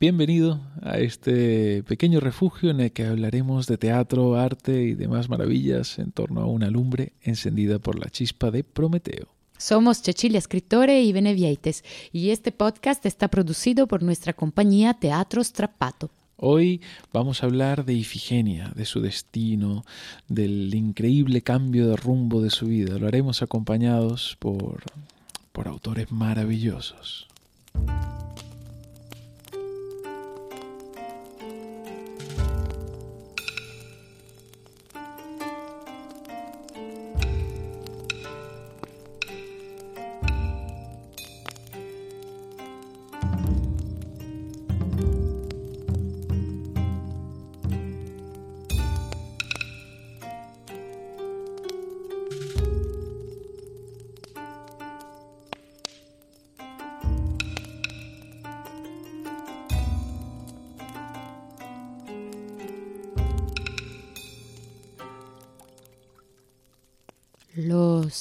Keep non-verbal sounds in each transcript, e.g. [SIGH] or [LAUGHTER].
Bienvenido a este pequeño refugio en el que hablaremos de teatro, arte y demás maravillas en torno a una lumbre encendida por la chispa de Prometeo. Somos Cecilia Escritore y Benevieites y este podcast está producido por nuestra compañía Teatro Strappato. Hoy vamos a hablar de Ifigenia, de su destino, del increíble cambio de rumbo de su vida. Lo haremos acompañados por, por autores maravillosos.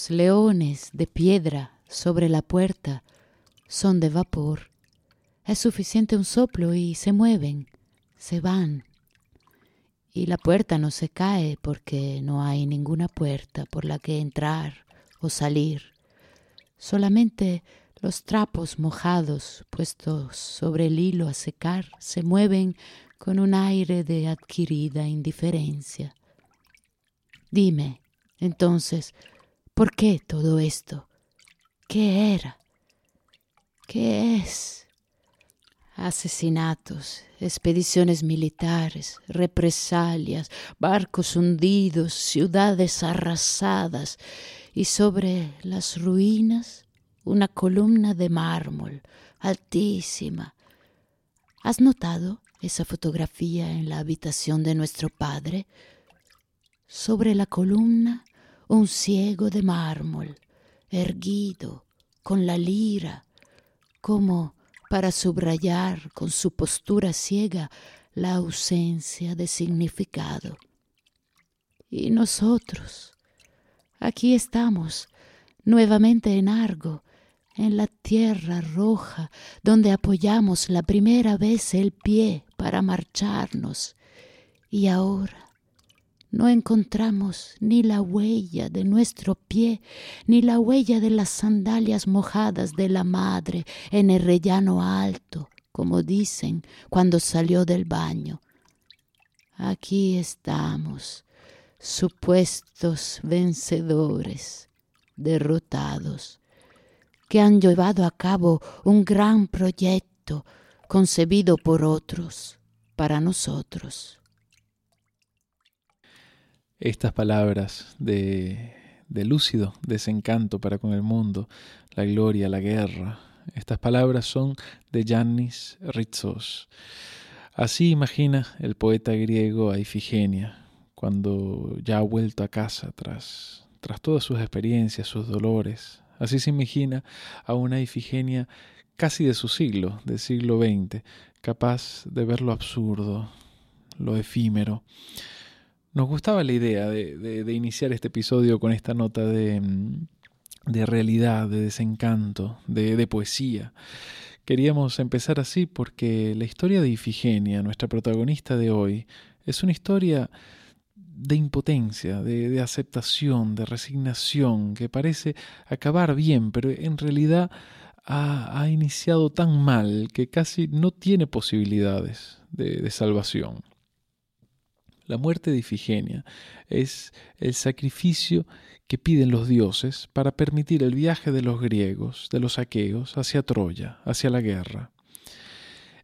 Leones de piedra sobre la puerta son de vapor. Es suficiente un soplo y se mueven, se van. Y la puerta no se cae porque no hay ninguna puerta por la que entrar o salir. Solamente los trapos mojados puestos sobre el hilo a secar se mueven con un aire de adquirida indiferencia. Dime, entonces, ¿por qué todo esto? ¿Qué era? ¿Qué es? Asesinatos, expediciones militares, represalias, barcos hundidos, ciudades arrasadas y sobre las ruinas una columna de mármol altísima. ¿Has notado esa fotografía en la habitación de nuestro padre? Sobre la columna un ciego de mármol, erguido, con la lira, como para subrayar con su postura ciega la ausencia de significado. Y nosotros, aquí estamos, nuevamente en Argo, en la tierra roja, donde apoyamos la primera vez el pie para marcharnos. Y ahora no encontramos ni la huella de nuestro pie, ni la huella de las sandalias mojadas de la madre en el rellano alto, como dicen cuando salió del baño. Aquí estamos, supuestos vencedores, derrotados, que han llevado a cabo un gran proyecto concebido por otros, para nosotros. Estas palabras de, de lúcido desencanto para con el mundo, la gloria, la guerra, estas palabras son de Yannis Ritsos. Así imagina el poeta griego a Ifigenia, cuando ya ha vuelto a casa tras, tras todas sus experiencias, sus dolores. Así se imagina a una Ifigenia casi de su siglo, del siglo XX, capaz de ver lo absurdo, lo efímero. Nos gustaba la idea de, iniciar este episodio con esta nota de, de realidad, de desencanto, de, poesía. Queríamos empezar así porque la historia de Ifigenia, nuestra protagonista de hoy, es una historia de impotencia, de, aceptación, de resignación, que parece acabar bien, pero en realidad ha iniciado tan mal que casi no tiene posibilidades de salvación. La muerte de Ifigenia es el sacrificio que piden los dioses para permitir el viaje de los griegos, de los aqueos, hacia Troya, hacia la guerra.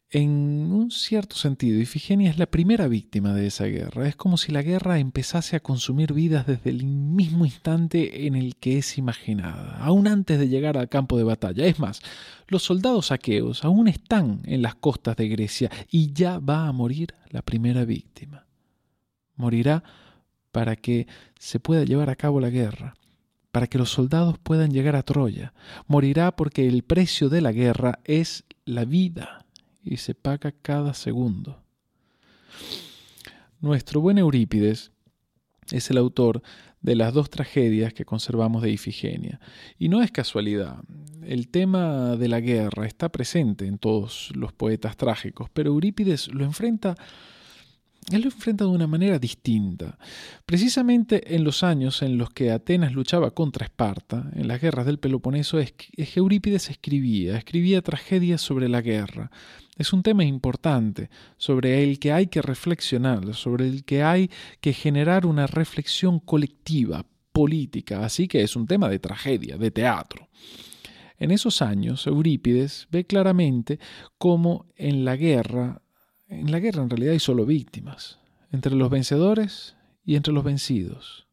En un cierto sentido, Ifigenia es la primera víctima de esa guerra. Es como si la guerra empezase a consumir vidas desde el mismo instante en el que es imaginada, aún antes de llegar al campo de batalla. Es más, los soldados aqueos aún están en las costas de Grecia y ya va a morir la primera víctima morirá para que se pueda llevar a cabo la guerra, para que los soldados puedan llegar a Troya. Morirá porque el precio de la guerra es la vida y se paga cada segundo. Nuestro buen Eurípides es el autor de las dos tragedias que conservamos de Ifigenia. Y no es casualidad. El tema de la guerra está presente en todos los poetas trágicos, pero Eurípides lo enfrenta él lo enfrenta de una manera distinta. Precisamente en los años en los que Atenas luchaba contra Esparta, en las guerras del Peloponeso, Eurípides escribía, escribía tragedias sobre la guerra. Es un tema importante, sobre el que hay que reflexionar, sobre el que hay que generar una reflexión colectiva, política, así que es un tema de tragedia, de teatro. En esos años, Eurípides ve claramente cómo en la guerra en la guerra en realidad hay solo víctimas, entre los vencedores y entre los vencidos.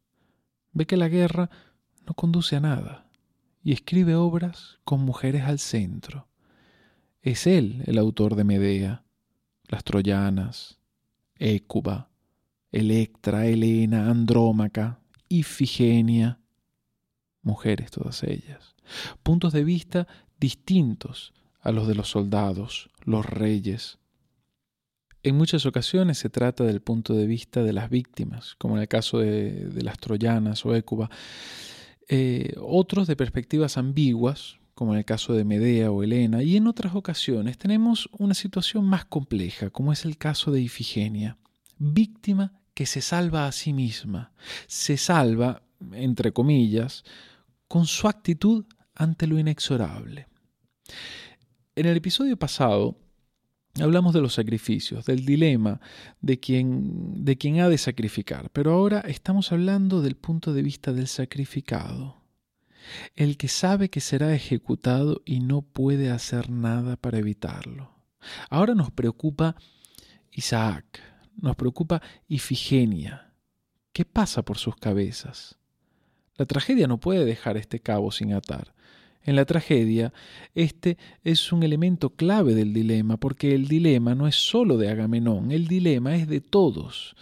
Ve que la guerra no conduce a nada y escribe obras con mujeres al centro. Es él el autor de Medea, las Troyanas, Écuba, Electra, Helena, Andrómaca, Ifigenia, mujeres todas ellas, puntos de vista distintos a los de los soldados, los reyes, en muchas ocasiones se trata del punto de vista de las víctimas, como en el caso de, las troyanas o Écuba. Eh, otros de perspectivas ambiguas, como en el caso de Medea o Helena, y en otras ocasiones tenemos una situación más compleja, como es el caso de Ifigenia, víctima que se salva a sí misma, se salva, entre comillas, con su actitud ante lo inexorable. En el episodio pasado Hablamos de los sacrificios, del dilema de quien, de ha de sacrificar, pero ahora estamos hablando del punto de vista del sacrificado, el que sabe que será ejecutado y no puede hacer nada para evitarlo. Ahora nos preocupa Isaac, nos preocupa Ifigenia. ¿Qué pasa por sus cabezas? La tragedia no puede dejar este cabo sin atar. En la tragedia, este es un elemento clave del dilema, porque el dilema no es sólo de Agamenón, el dilema es de todos.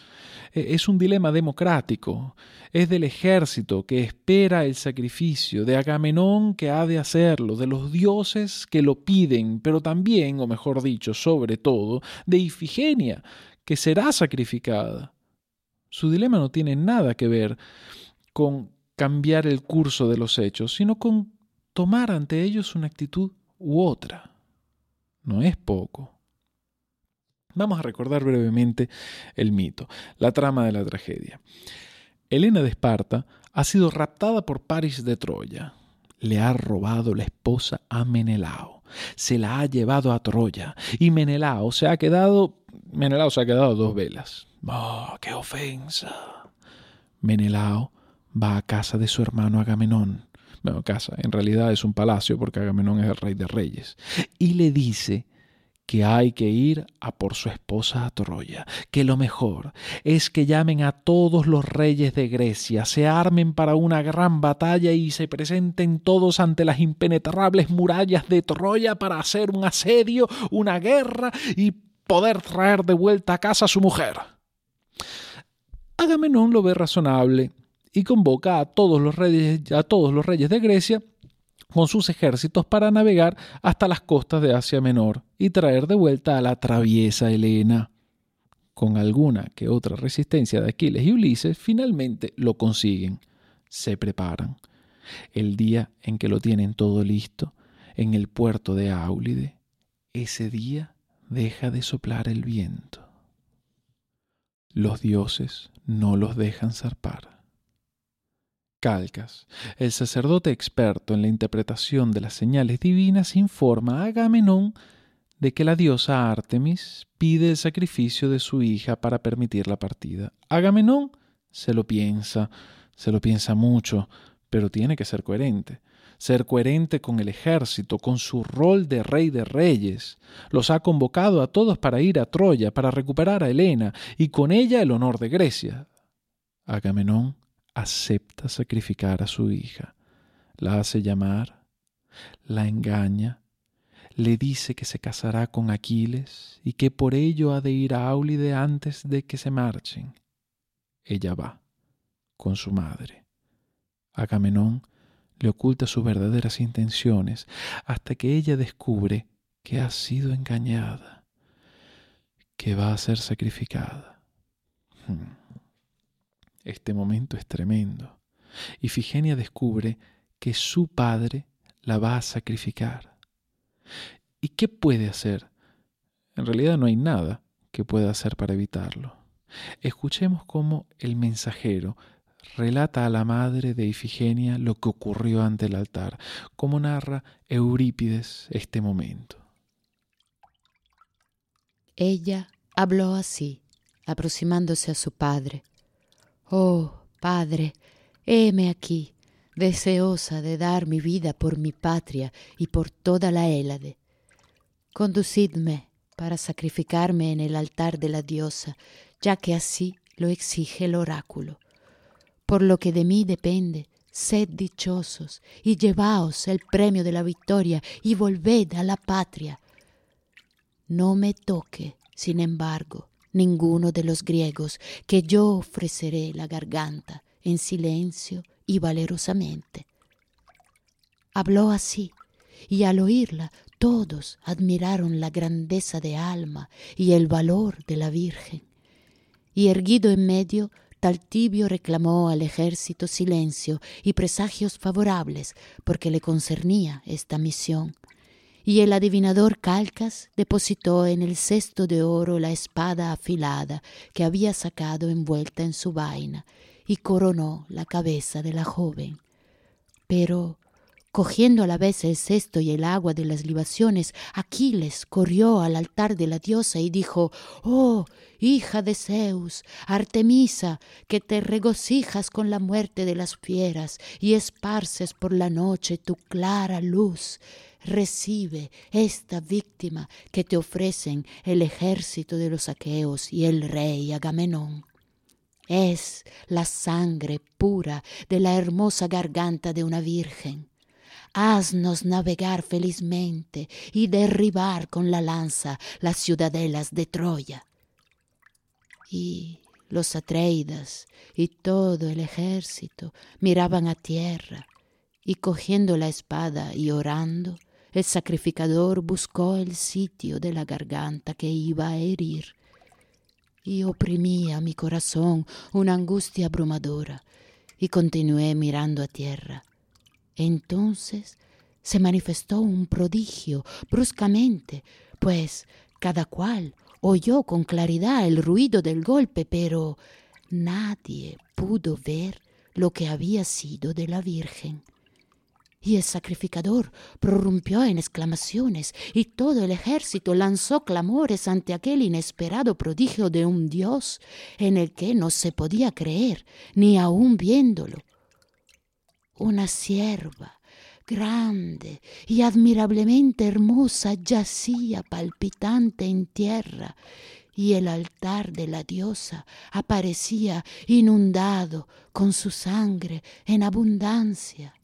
E, es un dilema democrático, es del ejército que espera el sacrificio, de Agamenón que ha de hacerlo, de los dioses que lo piden, pero también, o mejor dicho, sobre todo, de Ifigenia, que será sacrificada. Su dilema no tiene nada que ver con cambiar el curso de los hechos, sino con tomar ante ellos una actitud u otra. No es poco. Vamos a recordar brevemente el mito, la trama de la tragedia. Helena de Esparta ha sido raptada por Paris de Troya. Le ha robado la esposa a Menelao. Se la ha llevado a Troya. Y Menelao se ha quedado. Menelao se ha quedado dos velas. ¡Oh, qué ofensa! Menelao va a casa de su hermano Agamenón bueno, casa, en realidad es un palacio porque Agamenón es el rey de reyes, y le dice que hay que ir a por su esposa a Troya, que lo mejor es que llamen a todos los reyes de Grecia, se armen para una gran batalla y se presenten todos ante las impenetrables murallas de Troya para hacer un asedio, una guerra y poder traer de vuelta a casa a su mujer. Agamenón lo ve razonable y convoca a todos los reyes, a todos los reyes de Grecia con sus ejércitos para navegar hasta las costas de Asia Menor y traer de vuelta a la traviesa Helena. Con alguna que otra resistencia de Aquiles y Ulises, finalmente lo consiguen. Se preparan. El día en que lo tienen todo listo, en el puerto de Áulide, ese día deja de soplar el viento. Los dioses no los dejan zarpar. Calcas, el sacerdote experto en la interpretación de las señales divinas, informa a Agamenón de que la diosa Artemis pide el sacrificio de su hija para permitir la partida. Agamenón se lo piensa, se lo piensa mucho, pero tiene que ser coherente. Ser coherente con el ejército, con su rol de rey de reyes. Los ha convocado a todos para ir a Troya, para recuperar a Helena, y con ella el honor de Grecia. Agamenón acepta sacrificar a su hija, la hace llamar, la engaña, le dice que se casará con Aquiles y que por ello ha de ir a Aulide antes de que se marchen. Ella va con su madre. Agamenón le oculta sus verdaderas intenciones hasta que ella descubre que ha sido engañada, que va a ser sacrificada. Hmm. Este momento es tremendo. Ifigenia descubre que su padre la va a sacrificar. ¿Y qué puede hacer? En realidad no hay nada que pueda hacer para evitarlo. Escuchemos cómo el mensajero relata a la madre de Ifigenia lo que ocurrió ante el altar, como narra Eurípides este momento. Ella habló así, aproximándose a su padre. Oh, padre, heme aquí, deseosa de dar mi vida por mi patria y por toda la Hélade. Conducidme para sacrificarme en el altar de la diosa, ya que así lo exige el oráculo. Por lo que de mí depende, sed dichosos y llevaos el premio de la victoria y volved a la patria. No me toque, sin embargo, ninguno de los griegos, que yo ofreceré la garganta en silencio y valerosamente. Habló así, y al oírla todos admiraron la grandeza de alma y el valor de la Virgen. Y erguido en medio, Taltibio reclamó al ejército silencio y presagios favorables porque le concernía esta misión. Y el adivinador Calcas depositó en el cesto de oro la espada afilada que había sacado envuelta en su vaina y coronó la cabeza de la joven. Pero Cogiendo a la vez el cesto y el agua de las libaciones, Aquiles corrió al altar de la diosa y dijo, Oh, hija de Zeus, Artemisa, que te regocijas con la muerte de las fieras y esparces por la noche tu clara luz, recibe esta víctima que te ofrecen el ejército de los aqueos y el rey Agamenón. Es la sangre pura de la hermosa garganta de una virgen haznos navegar felizmente y derribar con la lanza las ciudadelas de Troya. Y los Atreidas y todo el ejército miraban a tierra, y cogiendo la espada y orando, el sacrificador buscó el sitio de la garganta que iba a herir, y oprimía mi corazón una angustia abrumadora, y continué mirando a tierra, entonces se manifestó un prodigio bruscamente, pues cada cual oyó con claridad el ruido del golpe, pero nadie pudo ver lo que había sido de la Virgen. Y el sacrificador prorrumpió en exclamaciones, y todo el ejército lanzó clamores ante aquel inesperado prodigio de un Dios en el que no se podía creer, ni aun viéndolo una sierva grande y admirablemente hermosa yacía palpitante en tierra y el altar de la diosa aparecía inundado con su sangre en abundancia.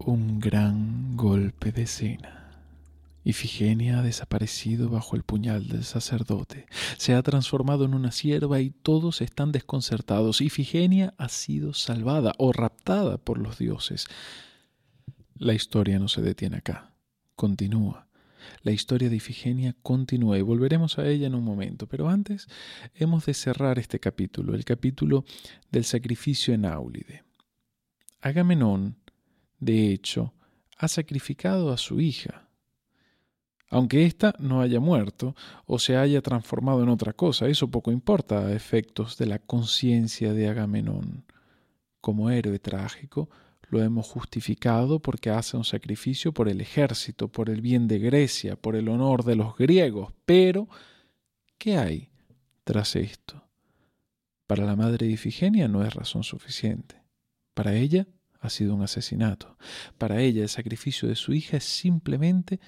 Un gran golpe de cena. Ifigenia ha desaparecido bajo el puñal del sacerdote, se ha transformado en una sierva y todos están desconcertados. Ifigenia ha sido salvada o raptada por los dioses. La historia no se detiene acá, continúa. La historia de Ifigenia continúa y volveremos a ella en un momento, pero antes hemos de cerrar este capítulo, el capítulo del sacrificio en Áulide. Agamenón, de hecho, ha sacrificado a su hija, aunque ésta no haya muerto o se haya transformado en otra cosa, eso poco importa a efectos de la conciencia de Agamenón. Como héroe trágico, lo hemos justificado porque hace un sacrificio por el ejército, por el bien de Grecia, por el honor de los griegos. Pero, ¿qué hay tras esto? Para la madre de Ifigenia no es razón suficiente. Para ella ha sido un asesinato. Para ella el sacrificio de su hija es simplemente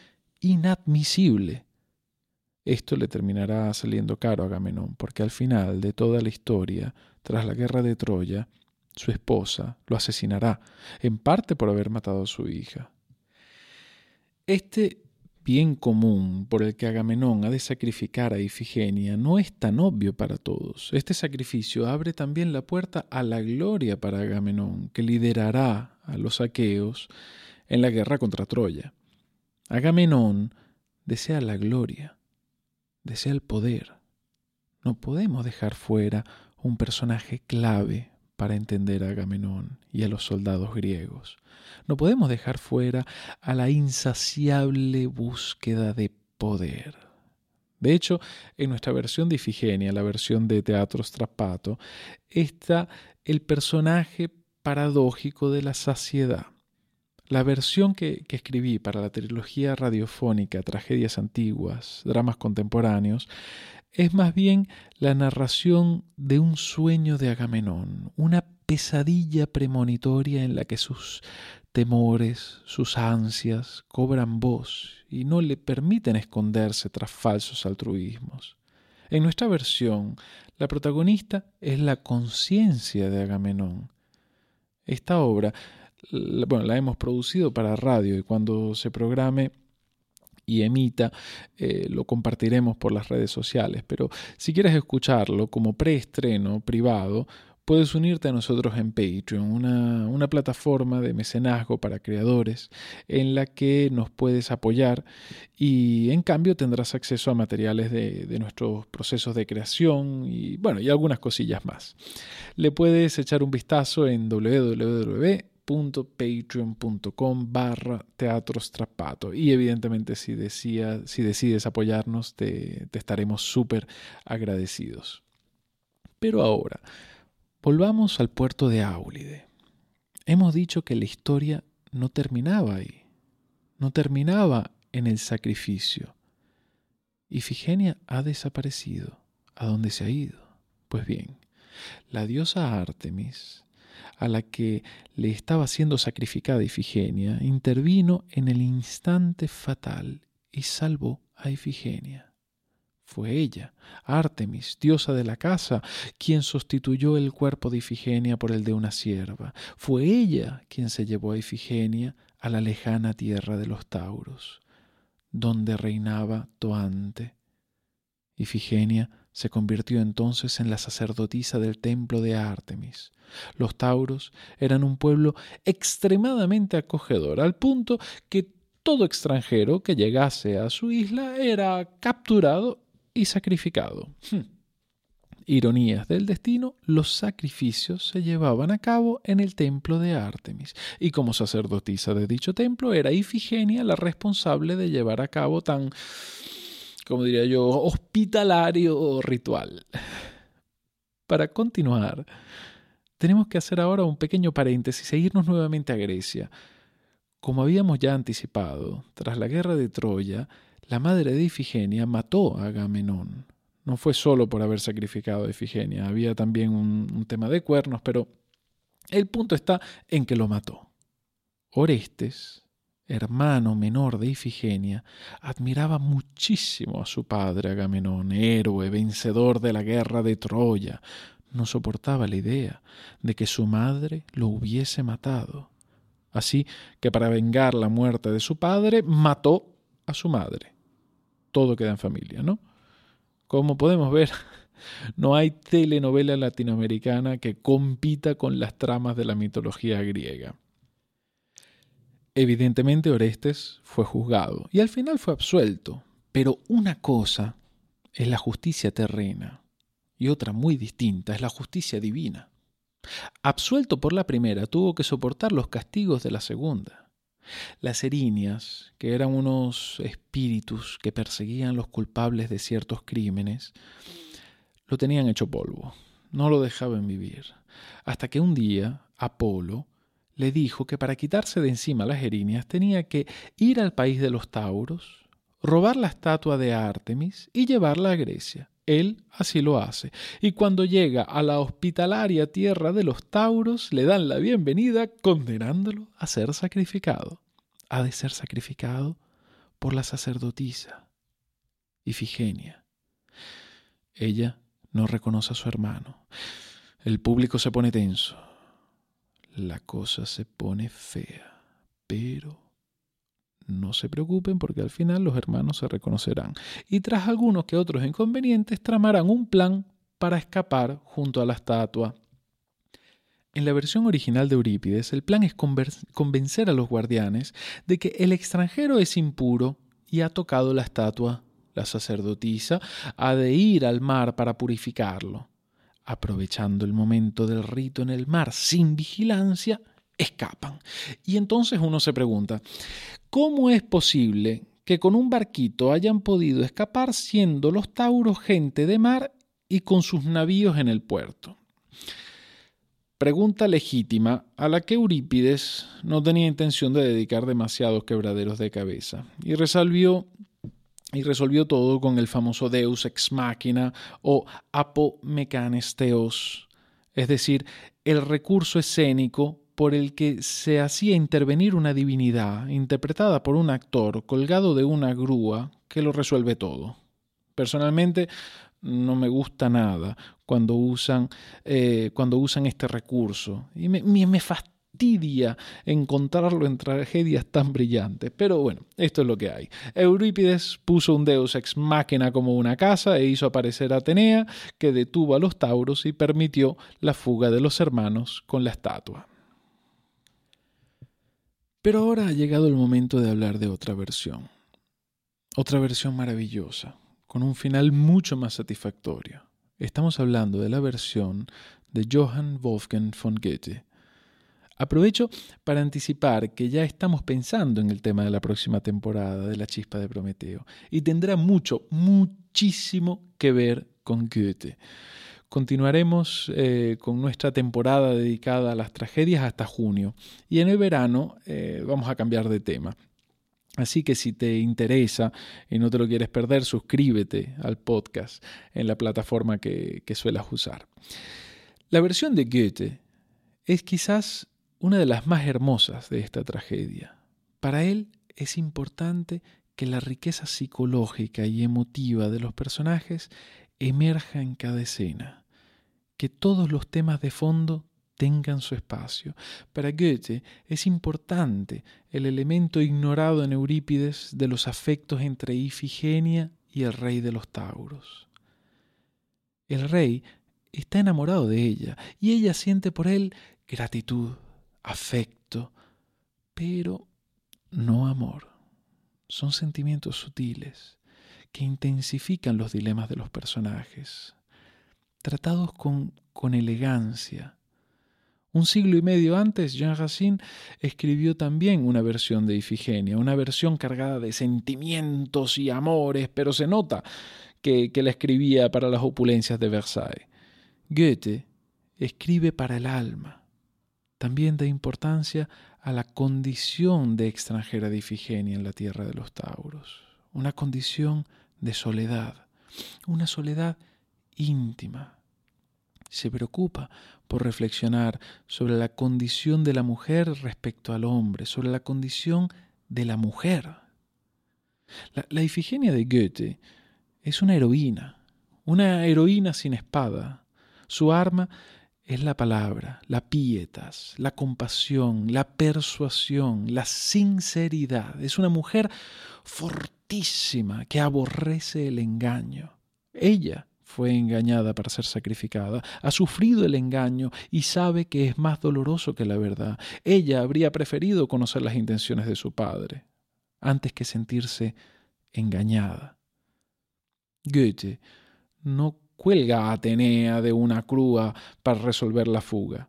inadmisible. Esto le terminará saliendo caro a Agamenón, porque al final de toda la historia, tras la guerra de Troya, su esposa lo asesinará, en parte por haber matado a su hija. Este bien común por el que Agamenón ha de sacrificar a Ifigenia no es tan obvio para todos. Este sacrificio abre también la puerta a la gloria para Agamenón, que liderará a los aqueos en la guerra contra Troya. Agamenón desea la gloria, desea el poder. No podemos dejar fuera un personaje clave para entender a Agamenón y a los soldados griegos. No podemos dejar fuera a la insaciable búsqueda de poder. De hecho, en nuestra versión de Ifigenia, la versión de Teatro Strappato, está el personaje paradójico de la saciedad. La versión que, escribí para la trilogía radiofónica Tragedias Antiguas, Dramas Contemporáneos, es más bien la narración de un sueño de Agamenón, una pesadilla premonitoria en la que sus temores, sus ansias cobran voz y no le permiten esconderse tras falsos altruismos. En nuestra versión, la protagonista es la conciencia de Agamenón. Esta obra, bueno, la hemos producido para radio y cuando se programe y emita, eh, lo compartiremos por las redes sociales. Pero si quieres escucharlo como preestreno privado, puedes unirte a nosotros en Patreon, una, plataforma de mecenazgo para creadores en la que nos puedes apoyar y en cambio tendrás acceso a materiales de, de, nuestros procesos de creación y bueno, y algunas cosillas más. Le puedes echar un vistazo en www patreon.com barra teatro y evidentemente si, si decides apoyarnos te, te estaremos súper agradecidos. Pero ahora, volvamos al puerto de Áulide. Hemos dicho que la historia no terminaba ahí, no terminaba en el sacrificio. Ifigenia ha desaparecido. ¿A dónde se ha ido? Pues bien, la diosa Artemis a la que le estaba siendo sacrificada Ifigenia, intervino en el instante fatal y salvó a Ifigenia. Fue ella, Artemis, diosa de la casa, quien sustituyó el cuerpo de Ifigenia por el de una sierva. Fue ella quien se llevó a Ifigenia a la lejana tierra de los Tauros, donde reinaba Toante. Ifigenia se convirtió entonces en la sacerdotisa del templo de Artemis. Los tauros eran un pueblo extremadamente acogedor, al punto que todo extranjero que llegase a su isla era capturado y sacrificado. Hmm. Ironías del destino, los sacrificios se llevaban a cabo en el templo de Artemis, y como sacerdotisa de dicho templo era Ifigenia la responsable de llevar a cabo tan como diría yo, hospitalario ritual. Para continuar, tenemos que hacer ahora un pequeño paréntesis e irnos nuevamente a Grecia. Como habíamos ya anticipado, tras la guerra de Troya, la madre de Ifigenia mató a Agamenón. No fue solo por haber sacrificado a Ifigenia, había también un, un tema de cuernos, pero el punto está en que lo mató. Orestes, hermano menor de Ifigenia, admiraba muchísimo a su padre Agamenón, héroe, vencedor de la guerra de Troya. No soportaba la idea de que su madre lo hubiese matado. Así que para vengar la muerte de su padre, mató a su madre. Todo queda en familia, ¿no? Como podemos ver, [LAUGHS] no hay telenovela latinoamericana que compita con las tramas de la mitología griega. Evidentemente Orestes fue juzgado y al final fue absuelto, pero una cosa es la justicia terrena y otra muy distinta es la justicia divina. Absuelto por la primera, tuvo que soportar los castigos de la segunda. Las erinias, que eran unos espíritus que perseguían los culpables de ciertos crímenes, lo tenían hecho polvo, no lo dejaban vivir, hasta que un día Apolo le dijo que para quitarse de encima las erinias tenía que ir al país de los Tauros, robar la estatua de Artemis y llevarla a Grecia. Él así lo hace, y cuando llega a la hospitalaria tierra de los Tauros le dan la bienvenida condenándolo a ser sacrificado. Ha de ser sacrificado por la sacerdotisa Ifigenia. Ella no reconoce a su hermano. El público se pone tenso la cosa se pone fea. Pero no se preocupen porque al final los hermanos se reconocerán y tras algunos que otros inconvenientes tramarán un plan para escapar junto a la estatua. En la versión original de Eurípides, el plan es convencer a los guardianes de que el extranjero es impuro y ha tocado la estatua. La sacerdotisa ha de ir al mar para purificarlo. Aprovechando el momento del rito en el mar sin vigilancia, escapan. Y entonces uno se pregunta, ¿cómo es posible que con un barquito hayan podido escapar siendo los tauros gente de mar y con sus navíos en el puerto? Pregunta legítima a la que Eurípides no tenía intención de dedicar demasiados quebraderos de cabeza y resolvió, y resolvió todo con el famoso Deus ex machina o apomecanesteos, es decir, el recurso escénico por el que se hacía intervenir una divinidad interpretada por un actor colgado de una grúa que lo resuelve todo. Personalmente no me gusta nada cuando usan, eh, cuando usan este recurso y me, me encontrarlo en tragedias tan brillantes. Pero bueno, esto es lo que hay. Eurípides puso un deus ex machina como una casa e hizo aparecer a Atenea, que detuvo a los tauros y permitió la fuga de los hermanos con la estatua. Pero ahora ha llegado el momento de hablar de otra versión. Otra versión maravillosa, con un final mucho más satisfactorio. Estamos hablando de la versión de Johann Wolfgang von Goethe. Aprovecho para anticipar que ya estamos pensando en el tema de la próxima temporada de La Chispa de Prometeo y tendrá mucho, muchísimo que ver con Goethe. Continuaremos eh, con nuestra temporada dedicada a las tragedias hasta junio y en el verano eh, vamos a cambiar de tema. Así que si te interesa y no te lo quieres perder, suscríbete al podcast en la plataforma que, que suelas usar. La versión de Goethe es quizás una de las más hermosas de esta tragedia. Para él es importante que la riqueza psicológica y emotiva de los personajes emerja en cada escena que todos los temas de fondo tengan su espacio. Para Goethe es importante el elemento ignorado en Eurípides de los afectos entre Ifigenia y el rey de los Tauros. El rey está enamorado de ella y ella siente por él gratitud, afecto, pero no amor. Son sentimientos sutiles que intensifican los dilemas de los personajes tratados con, con elegancia. Un siglo y medio antes, Jean Racine escribió también una versión de Ifigenia, una versión cargada de sentimientos y amores, pero se nota que, que la escribía para las opulencias de Versailles. Goethe escribe para el alma. También da importancia a la condición de extranjera de Ifigenia en la tierra de los Tauros, una condición de soledad, una soledad íntima. Se preocupa por reflexionar sobre la condición de la mujer respecto al hombre, sobre la condición de la mujer. La, la Ifigenia de Goethe es una heroína, una heroína sin espada. Su arma es la palabra, la pietas, la compasión, la persuasión, la sinceridad. Es una mujer fortísima que aborrece el engaño. Ella fue engañada para ser sacrificada, ha sufrido el engaño y sabe que es más doloroso que la verdad. Ella habría preferido conocer las intenciones de su padre antes que sentirse engañada. Goethe no cuelga a Atenea de una crúa para resolver la fuga.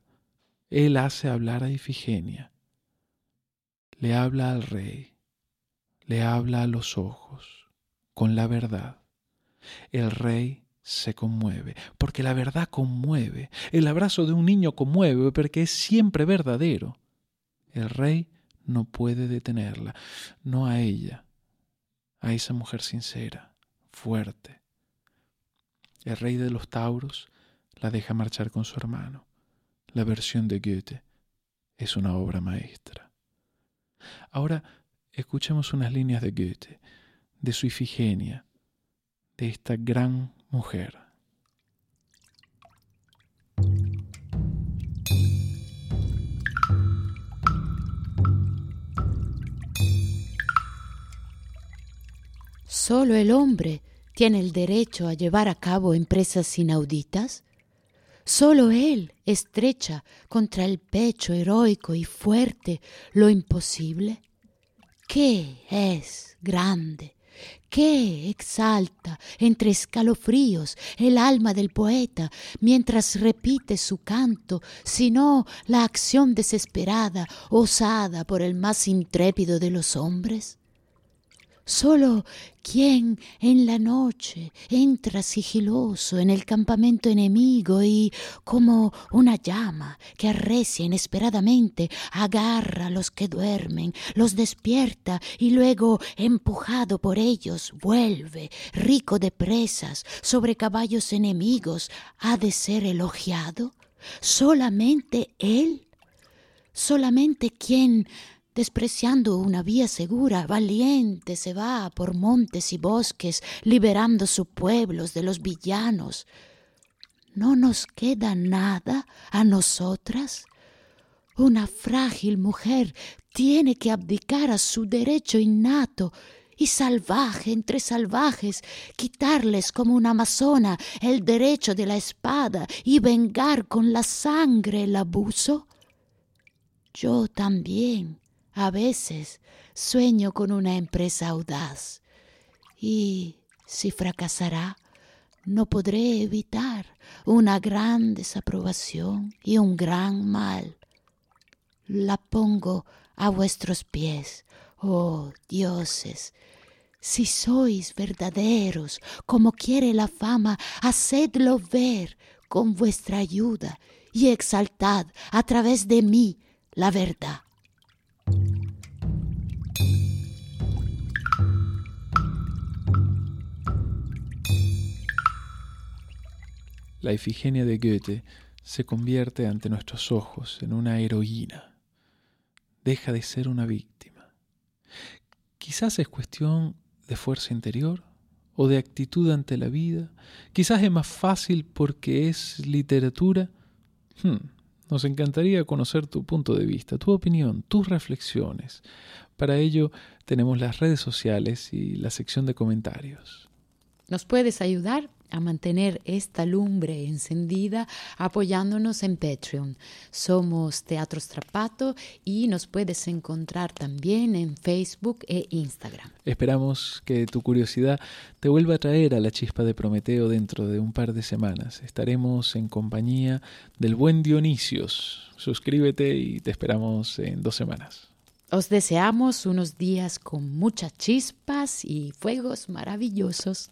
Él hace hablar a Ifigenia. Le habla al rey, le habla a los ojos, con la verdad. El rey se conmueve, porque la verdad conmueve. El abrazo de un niño conmueve porque es siempre verdadero. El rey no puede detenerla, no a ella, a esa mujer sincera, fuerte. El rey de los tauros la deja marchar con su hermano. La versión de Goethe es una obra maestra. Ahora escuchemos unas líneas de Goethe, de su Ifigenia, de esta gran mujer. ¿Solo el hombre tiene el derecho a llevar a cabo empresas inauditas? Solo Él estrecha contra el pecho heroico y fuerte lo imposible. ¿Qué es grande? ¿Qué exalta entre escalofríos el alma del poeta mientras repite su canto, sino la acción desesperada, osada por el más intrépido de los hombres? Solo quien en la noche entra sigiloso en el campamento enemigo y, como una llama que arrecia inesperadamente, agarra a los que duermen, los despierta y luego, empujado por ellos, vuelve, rico de presas, sobre caballos enemigos, ha de ser elogiado. Solamente él, solamente quien despreciando una vía segura, valiente se va por montes y bosques, liberando sus pueblos de los villanos. ¿No nos queda nada a nosotras? Una frágil mujer tiene que abdicar a su derecho innato y salvaje entre salvajes, quitarles como una amazona el derecho de la espada y vengar con la sangre el abuso. Yo también a veces sueño con una empresa audaz y si fracasará, no podré evitar una gran desaprobación y un gran mal. La pongo a vuestros pies, oh dioses. Si sois verdaderos, como quiere la fama, hacedlo ver con vuestra ayuda y exaltad a través de mí la verdad. La Ifigenia de Goethe se convierte ante nuestros ojos en una heroína. Deja de ser una víctima. Quizás es cuestión de fuerza interior o de actitud ante la vida. Quizás es más fácil porque es literatura. Hmm, nos encantaría conocer tu punto de vista, tu opinión, tus reflexiones. Para ello tenemos las redes sociales y la sección de comentarios. Nos puedes ayudar a mantener esta lumbre encendida apoyándonos en Patreon. Somos Teatro Strapato y nos puedes encontrar también en Facebook e Instagram. Esperamos que tu curiosidad te vuelva a traer a la chispa de Prometeo dentro de un par de semanas. Estaremos en compañía del buen Dionisios. Suscríbete y te esperamos en dos semanas. Os deseamos unos días con muchas chispas y fuegos maravillosos.